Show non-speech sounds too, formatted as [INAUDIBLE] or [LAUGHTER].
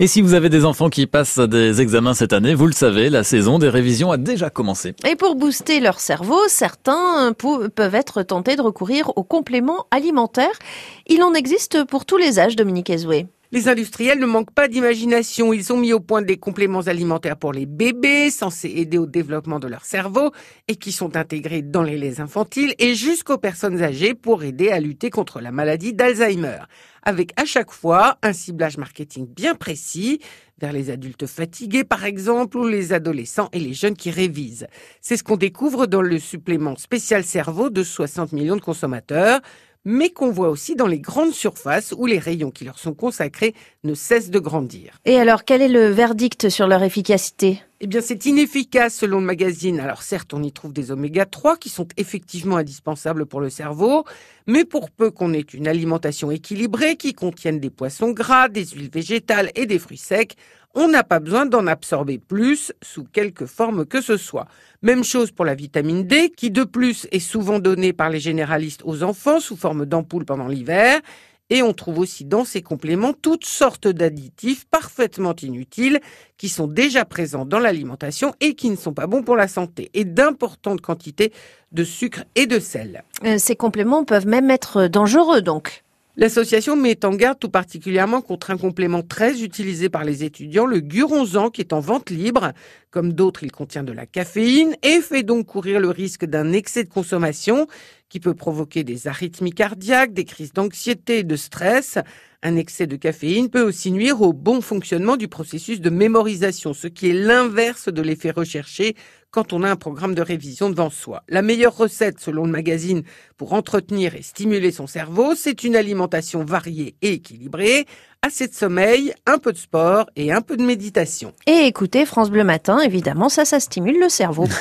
Et si vous avez des enfants qui passent des examens cette année, vous le savez, la saison des révisions a déjà commencé. Et pour booster leur cerveau, certains peuvent être tentés de recourir aux compléments alimentaires. Il en existe pour tous les âges, Dominique Ezoué. Les industriels ne manquent pas d'imagination. Ils ont mis au point des compléments alimentaires pour les bébés, censés aider au développement de leur cerveau et qui sont intégrés dans les laits infantiles et jusqu'aux personnes âgées pour aider à lutter contre la maladie d'Alzheimer. Avec à chaque fois un ciblage marketing bien précis vers les adultes fatigués par exemple ou les adolescents et les jeunes qui révisent. C'est ce qu'on découvre dans le supplément spécial cerveau de 60 millions de consommateurs mais qu'on voit aussi dans les grandes surfaces où les rayons qui leur sont consacrés ne cessent de grandir. Et alors, quel est le verdict sur leur efficacité? Eh bien, c'est inefficace selon le magazine. Alors certes, on y trouve des oméga 3 qui sont effectivement indispensables pour le cerveau, mais pour peu qu'on ait une alimentation équilibrée qui contienne des poissons gras, des huiles végétales et des fruits secs, on n'a pas besoin d'en absorber plus sous quelque forme que ce soit. Même chose pour la vitamine D, qui de plus est souvent donnée par les généralistes aux enfants sous forme d'ampoules pendant l'hiver. Et on trouve aussi dans ces compléments toutes sortes d'additifs parfaitement inutiles qui sont déjà présents dans l'alimentation et qui ne sont pas bons pour la santé et d'importantes quantités de sucre et de sel. Euh, ces compléments peuvent même être dangereux donc. L'association met en garde tout particulièrement contre un complément très utilisé par les étudiants, le guronzan, qui est en vente libre. Comme d'autres, il contient de la caféine et fait donc courir le risque d'un excès de consommation qui peut provoquer des arythmies cardiaques, des crises d'anxiété et de stress. Un excès de caféine peut aussi nuire au bon fonctionnement du processus de mémorisation, ce qui est l'inverse de l'effet recherché quand on a un programme de révision devant soi. La meilleure recette, selon le magazine, pour entretenir et stimuler son cerveau, c'est une alimentation variée et équilibrée, assez de sommeil, un peu de sport et un peu de méditation. Et écoutez France Bleu Matin, évidemment, ça, ça stimule le cerveau. [LAUGHS]